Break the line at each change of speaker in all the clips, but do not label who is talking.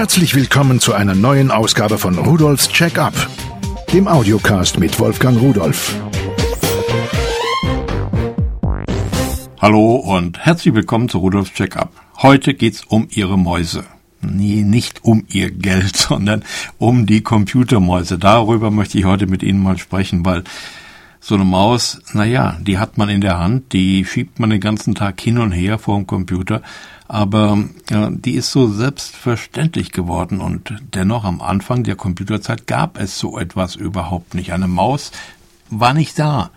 Herzlich willkommen zu einer neuen Ausgabe von Rudolfs Check-up, dem Audiocast mit Wolfgang Rudolf.
Hallo und herzlich willkommen zu Rudolfs Check-up. Heute geht's um Ihre Mäuse. Nee, nicht um Ihr Geld, sondern um die Computermäuse. Darüber möchte ich heute mit Ihnen mal sprechen, weil so eine Maus, naja, die hat man in der Hand, die schiebt man den ganzen Tag hin und her vor dem Computer, aber ja, die ist so selbstverständlich geworden und dennoch am Anfang der Computerzeit gab es so etwas überhaupt nicht. Eine Maus war nicht da.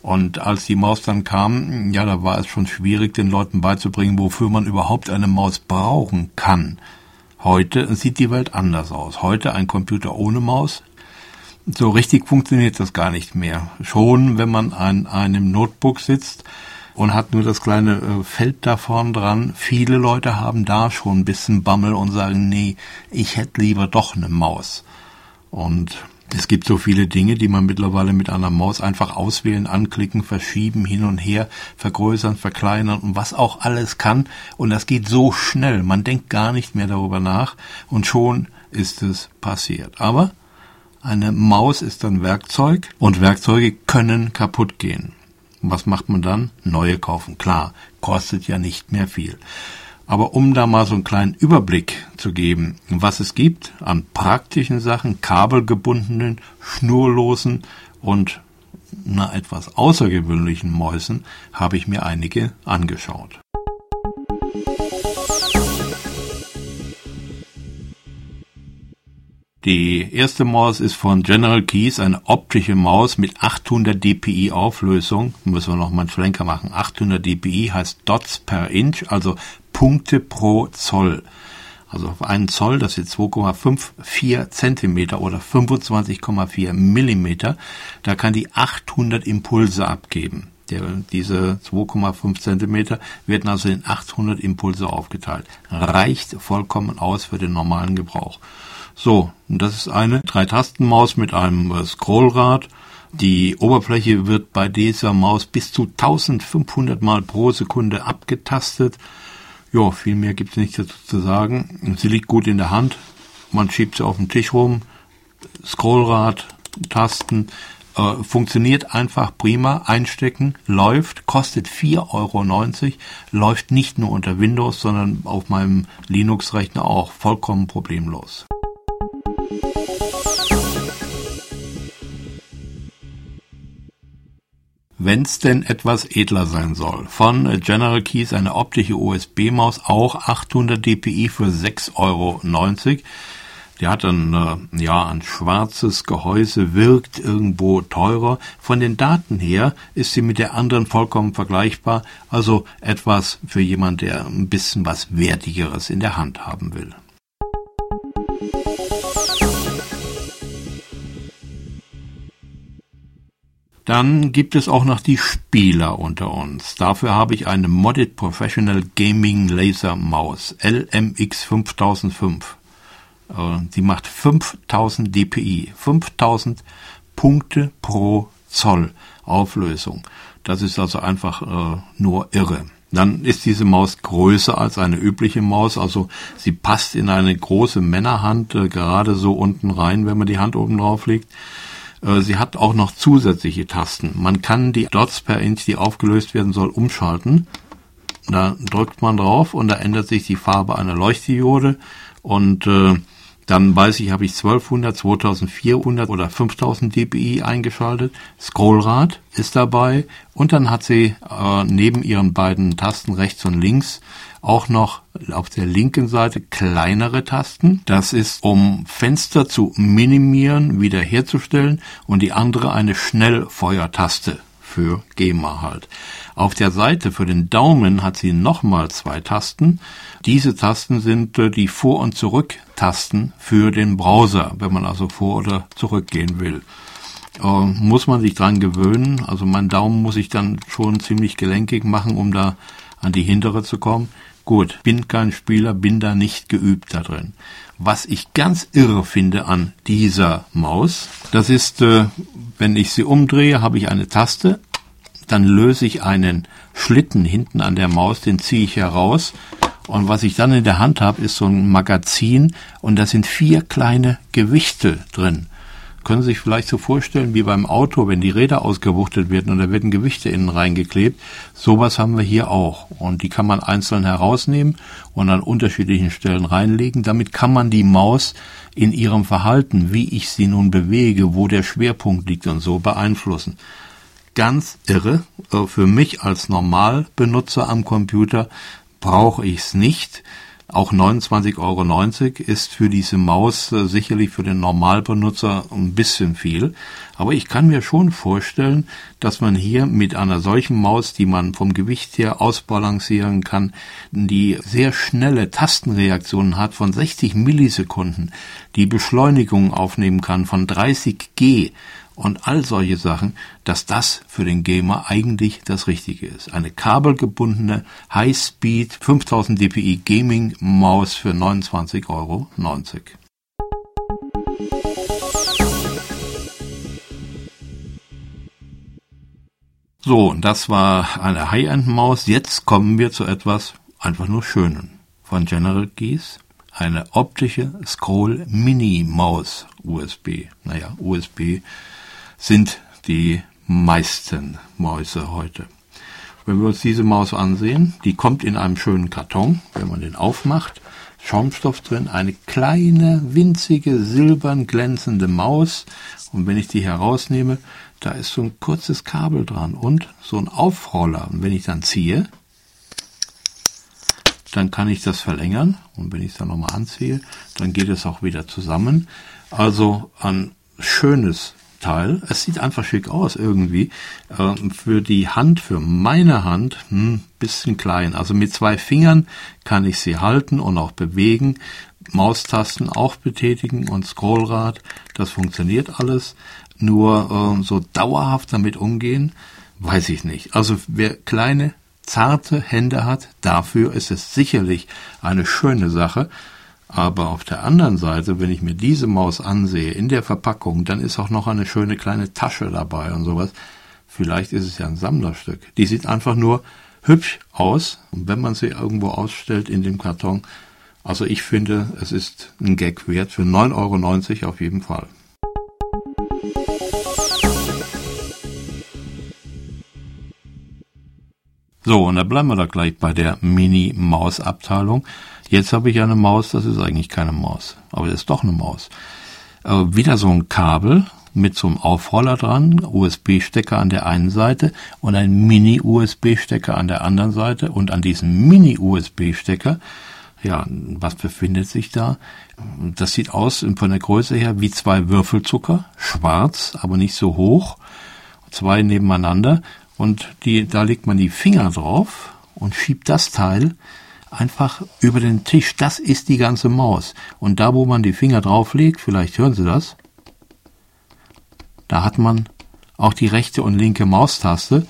Und als die Maus dann kam, ja, da war es schon schwierig, den Leuten beizubringen, wofür man überhaupt eine Maus brauchen kann. Heute sieht die Welt anders aus. Heute ein Computer ohne Maus so richtig funktioniert das gar nicht mehr. Schon, wenn man an einem Notebook sitzt und hat nur das kleine äh, Feld da vorn dran. Viele Leute haben da schon ein bisschen Bammel und sagen, nee, ich hätte lieber doch eine Maus. Und es gibt so viele Dinge, die man mittlerweile mit einer Maus einfach auswählen, anklicken, verschieben, hin und her, vergrößern, verkleinern und was auch alles kann. Und das geht so schnell. Man denkt gar nicht mehr darüber nach und schon ist es passiert. Aber eine Maus ist ein Werkzeug und Werkzeuge können kaputt gehen. Was macht man dann? Neue kaufen. Klar, kostet ja nicht mehr viel. Aber um da mal so einen kleinen Überblick zu geben, was es gibt an praktischen Sachen, kabelgebundenen, schnurlosen und na etwas außergewöhnlichen Mäusen, habe ich mir einige angeschaut. Die erste Maus ist von General Keys, eine optische Maus mit 800 dpi Auflösung. Müssen wir noch mal einen Schlenker machen. 800 dpi heißt Dots per Inch, also Punkte pro Zoll. Also auf einen Zoll, das ist 2,54 Zentimeter oder 25,4 Millimeter, da kann die 800 Impulse abgeben. Der, diese 2,5 Zentimeter werden also in 800 Impulse aufgeteilt. Reicht vollkommen aus für den normalen Gebrauch. So, das ist eine Dreitastenmaus mit einem äh, Scrollrad. Die Oberfläche wird bei dieser Maus bis zu 1500 Mal pro Sekunde abgetastet. Ja, viel mehr gibt es nicht dazu zu sagen. Sie liegt gut in der Hand. Man schiebt sie auf den Tisch rum. Scrollrad, Tasten. Äh, funktioniert einfach prima. Einstecken, läuft, kostet 4,90 Euro. Läuft nicht nur unter Windows, sondern auf meinem Linux-Rechner auch vollkommen problemlos. Wenn's denn etwas edler sein soll. Von General Keys eine optische USB-Maus, auch 800 dpi für 6,90 Euro. Die hat ein, äh, ja, ein schwarzes Gehäuse, wirkt irgendwo teurer. Von den Daten her ist sie mit der anderen vollkommen vergleichbar. Also etwas für jemand, der ein bisschen was Wertigeres in der Hand haben will. Dann gibt es auch noch die Spieler unter uns. Dafür habe ich eine Modded Professional Gaming Laser Maus LMX 5005. Sie macht 5000 dpi, 5000 Punkte pro Zoll Auflösung. Das ist also einfach äh, nur irre. Dann ist diese Maus größer als eine übliche Maus, also sie passt in eine große Männerhand äh, gerade so unten rein, wenn man die Hand oben drauf legt. Äh, sie hat auch noch zusätzliche Tasten. Man kann die Dots per Inch, die aufgelöst werden soll, umschalten. Da drückt man drauf und da ändert sich die Farbe einer Leuchtdiode und äh, dann weiß ich, habe ich 1200, 2400 oder 5000 dpi eingeschaltet. Scrollrad ist dabei und dann hat sie äh, neben ihren beiden Tasten rechts und links auch noch auf der linken Seite kleinere Tasten. Das ist, um Fenster zu minimieren, wiederherzustellen und die andere eine Schnellfeuertaste für GEMA halt. Auf der Seite für den Daumen hat sie nochmal zwei Tasten. Diese Tasten sind äh, die Vor- und Zurück-Tasten für den Browser, wenn man also vor- oder zurückgehen will. Äh, muss man sich dran gewöhnen. Also mein Daumen muss ich dann schon ziemlich gelenkig machen, um da an die hintere zu kommen. Gut, bin kein Spieler, bin da nicht geübt da drin. Was ich ganz irre finde an dieser Maus, das ist, äh, wenn ich sie umdrehe, habe ich eine Taste, dann löse ich einen Schlitten hinten an der Maus, den ziehe ich heraus Und was ich dann in der Hand habe, ist so ein Magazin und da sind vier kleine Gewichte drin. Können Sie sich vielleicht so vorstellen, wie beim Auto, wenn die Räder ausgewuchtet werden und da werden Gewichte innen reingeklebt. Sowas haben wir hier auch. Und die kann man einzeln herausnehmen und an unterschiedlichen Stellen reinlegen. Damit kann man die Maus in ihrem Verhalten, wie ich sie nun bewege, wo der Schwerpunkt liegt und so beeinflussen. Ganz irre. Äh, für mich als Normalbenutzer am Computer brauche ich es nicht. Auch 29,90 Euro ist für diese Maus äh, sicherlich für den Normalbenutzer ein bisschen viel. Aber ich kann mir schon vorstellen, dass man hier mit einer solchen Maus, die man vom Gewicht her ausbalancieren kann, die sehr schnelle Tastenreaktionen hat von 60 Millisekunden, die Beschleunigung aufnehmen kann von 30 G und all solche Sachen, dass das für den Gamer eigentlich das Richtige ist. Eine kabelgebundene High-Speed 5000 dpi Gaming Maus für 29,90 Euro. So, das war eine High-End-Maus. Jetzt kommen wir zu etwas einfach nur Schönen. Von General Keys eine optische Scroll Mini Maus USB. Naja, USB sind die meisten Mäuse heute. Wenn wir uns diese Maus ansehen, die kommt in einem schönen Karton, wenn man den aufmacht, Schaumstoff drin, eine kleine, winzige, silbern glänzende Maus. Und wenn ich die herausnehme, da ist so ein kurzes Kabel dran und so ein Aufroller. Und wenn ich dann ziehe, dann kann ich das verlängern. Und wenn ich es dann nochmal anziehe, dann geht es auch wieder zusammen. Also ein schönes Teil. Es sieht einfach schick aus irgendwie. Ähm, für die Hand, für meine Hand, hm, bisschen klein. Also mit zwei Fingern kann ich sie halten und auch bewegen. Maustasten auch betätigen und Scrollrad, das funktioniert alles. Nur äh, so dauerhaft damit umgehen, weiß ich nicht. Also wer kleine, zarte Hände hat, dafür ist es sicherlich eine schöne Sache. Aber auf der anderen Seite, wenn ich mir diese Maus ansehe in der Verpackung, dann ist auch noch eine schöne kleine Tasche dabei und sowas. Vielleicht ist es ja ein Sammlerstück. Die sieht einfach nur hübsch aus. Und wenn man sie irgendwo ausstellt in dem Karton, also ich finde, es ist ein Gag wert für 9,90 Euro auf jeden Fall. So, und da bleiben wir doch gleich bei der Mini-Maus-Abteilung. Jetzt habe ich eine Maus, das ist eigentlich keine Maus, aber das ist doch eine Maus. Äh, wieder so ein Kabel mit so einem Aufroller dran, USB-Stecker an der einen Seite und ein Mini-USB-Stecker an der anderen Seite und an diesem Mini-USB-Stecker ja, was befindet sich da? Das sieht aus von der Größe her wie zwei Würfelzucker, schwarz, aber nicht so hoch, zwei nebeneinander und die, da legt man die Finger drauf und schiebt das Teil einfach über den Tisch. Das ist die ganze Maus. Und da, wo man die Finger drauflegt, vielleicht hören Sie das, da hat man auch die rechte und linke Maustaste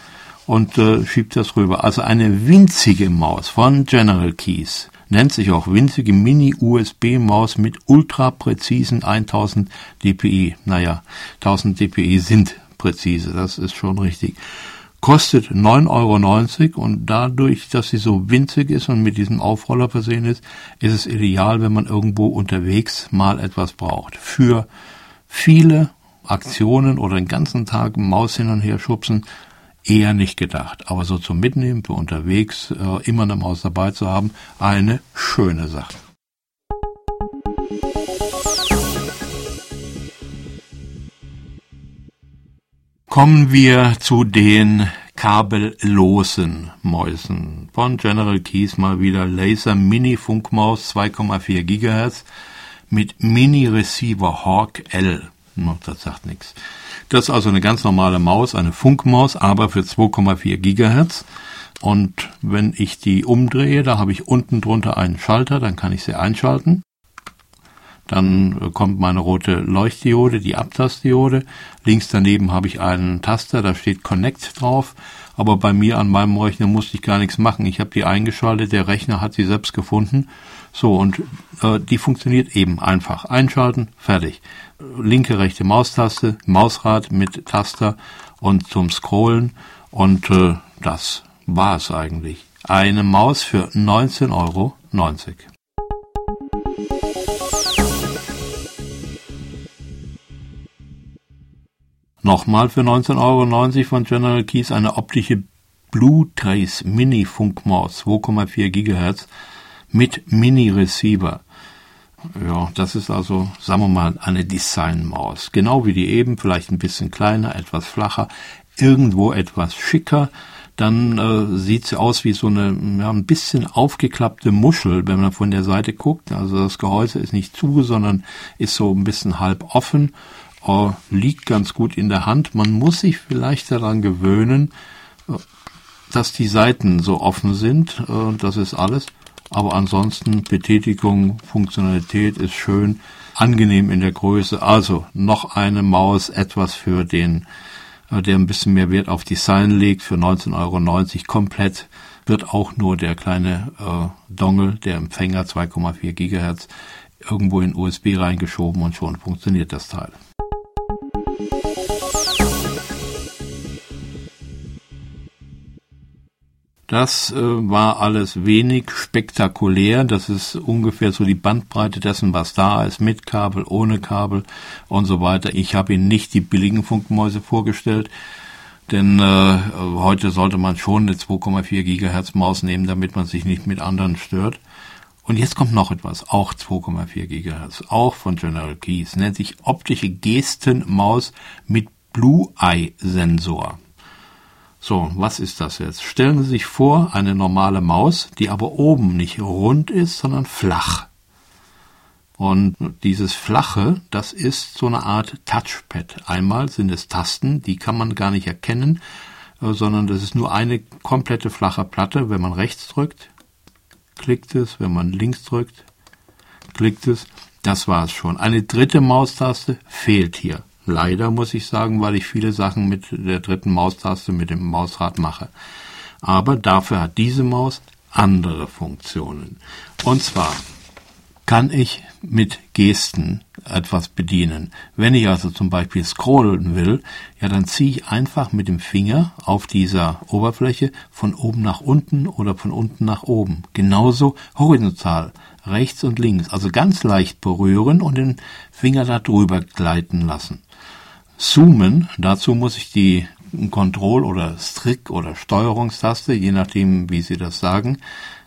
und äh, schiebt das rüber. Also eine winzige Maus von General Keys. Nennt sich auch winzige Mini-USB-Maus mit ultra präzisen 1000 dpi. Naja, 1000 dpi sind präzise, das ist schon richtig kostet 9,90 Euro und dadurch, dass sie so winzig ist und mit diesem Aufroller versehen ist, ist es ideal, wenn man irgendwo unterwegs mal etwas braucht. Für viele Aktionen oder den ganzen Tag Maus hin und her schubsen, eher nicht gedacht. Aber so zum Mitnehmen für unterwegs äh, immer eine Maus dabei zu haben, eine schöne Sache. Kommen wir zu den kabellosen Mäusen. Von General Keys mal wieder Laser Mini Funkmaus 2,4 GHz mit Mini Receiver Hawk L. Das sagt nichts. Das ist also eine ganz normale Maus, eine Funkmaus, aber für 2,4 GHz. Und wenn ich die umdrehe, da habe ich unten drunter einen Schalter, dann kann ich sie einschalten. Dann kommt meine rote Leuchtdiode, die Abtastdiode. Links daneben habe ich einen Taster, da steht Connect drauf. Aber bei mir an meinem Rechner musste ich gar nichts machen. Ich habe die eingeschaltet, der Rechner hat sie selbst gefunden. So, und äh, die funktioniert eben einfach. Einschalten, fertig. Linke, rechte Maustaste, Mausrad mit Taster und zum Scrollen. Und äh, das war es eigentlich. Eine Maus für 19,90 Euro. Nochmal für 19,90 Euro von General Keys eine optische Blue Trace Mini Funkmaus 2,4 GHz mit Mini Receiver. Ja, das ist also, sagen wir mal, eine Designmaus. Genau wie die eben, vielleicht ein bisschen kleiner, etwas flacher, irgendwo etwas schicker. Dann äh, sieht sie aus wie so eine ja, ein bisschen aufgeklappte Muschel, wenn man von der Seite guckt. Also das Gehäuse ist nicht zu, sondern ist so ein bisschen halb offen. Äh, liegt ganz gut in der Hand. Man muss sich vielleicht daran gewöhnen, äh, dass die Seiten so offen sind. Äh, das ist alles. Aber ansonsten Betätigung, Funktionalität ist schön, angenehm in der Größe. Also noch eine Maus, etwas für den, äh, der ein bisschen mehr Wert auf Design legt, für 19,90 Euro komplett wird auch nur der kleine äh, Dongle, der Empfänger 2,4 Gigahertz, irgendwo in USB reingeschoben und schon funktioniert das Teil. Das äh, war alles wenig spektakulär. Das ist ungefähr so die Bandbreite dessen, was da ist, mit Kabel, ohne Kabel und so weiter. Ich habe Ihnen nicht die billigen Funkmäuse vorgestellt, denn äh, heute sollte man schon eine 2,4 Gigahertz Maus nehmen, damit man sich nicht mit anderen stört. Und jetzt kommt noch etwas, auch 2,4 Gigahertz, auch von General Keys, nennt sich optische Gestenmaus mit Blue Eye Sensor. So, was ist das jetzt? Stellen Sie sich vor, eine normale Maus, die aber oben nicht rund ist, sondern flach. Und dieses flache, das ist so eine Art Touchpad. Einmal sind es Tasten, die kann man gar nicht erkennen, äh, sondern das ist nur eine komplette flache Platte. Wenn man rechts drückt, klickt es. Wenn man links drückt, klickt es. Das war es schon. Eine dritte Maustaste fehlt hier. Leider muss ich sagen, weil ich viele Sachen mit der dritten Maustaste, mit dem Mausrad mache. Aber dafür hat diese Maus andere Funktionen. Und zwar kann ich mit Gesten etwas bedienen. Wenn ich also zum Beispiel scrollen will, ja, dann ziehe ich einfach mit dem Finger auf dieser Oberfläche von oben nach unten oder von unten nach oben. Genauso horizontal, rechts und links. Also ganz leicht berühren und den Finger da drüber gleiten lassen. Zoomen, dazu muss ich die Control- oder Strick- oder Steuerungstaste, je nachdem, wie Sie das sagen,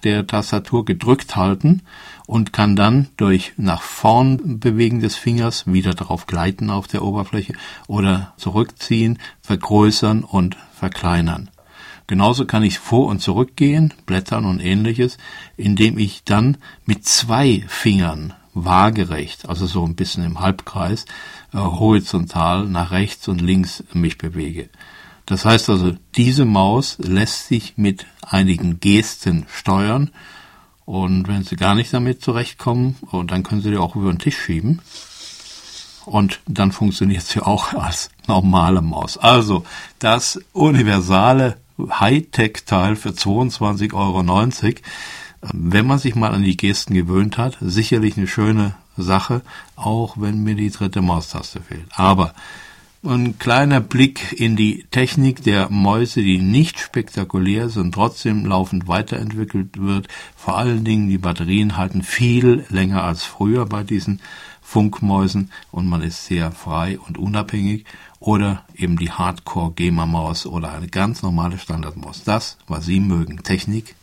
der Tastatur gedrückt halten und kann dann durch nach vorn bewegen des Fingers wieder drauf gleiten auf der Oberfläche oder zurückziehen, vergrößern und verkleinern. Genauso kann ich vor und zurückgehen, blättern und ähnliches, indem ich dann mit zwei Fingern waagerecht, also so ein bisschen im Halbkreis, äh, horizontal nach rechts und links mich bewege. Das heißt also, diese Maus lässt sich mit einigen Gesten steuern und wenn Sie gar nicht damit zurechtkommen, oh, dann können Sie die auch über den Tisch schieben und dann funktioniert sie auch als normale Maus. Also das universale Hightech-Teil für 22,90 Euro. Wenn man sich mal an die Gesten gewöhnt hat, sicherlich eine schöne Sache, auch wenn mir die dritte Maustaste fehlt. Aber ein kleiner Blick in die Technik der Mäuse, die nicht spektakulär sind, trotzdem laufend weiterentwickelt wird. Vor allen Dingen die Batterien halten viel länger als früher bei diesen Funkmäusen und man ist sehr frei und unabhängig. Oder eben die Hardcore-Gamer-Maus oder eine ganz normale Standardmaus. Das, was Sie mögen. Technik